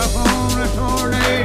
upon a tornado.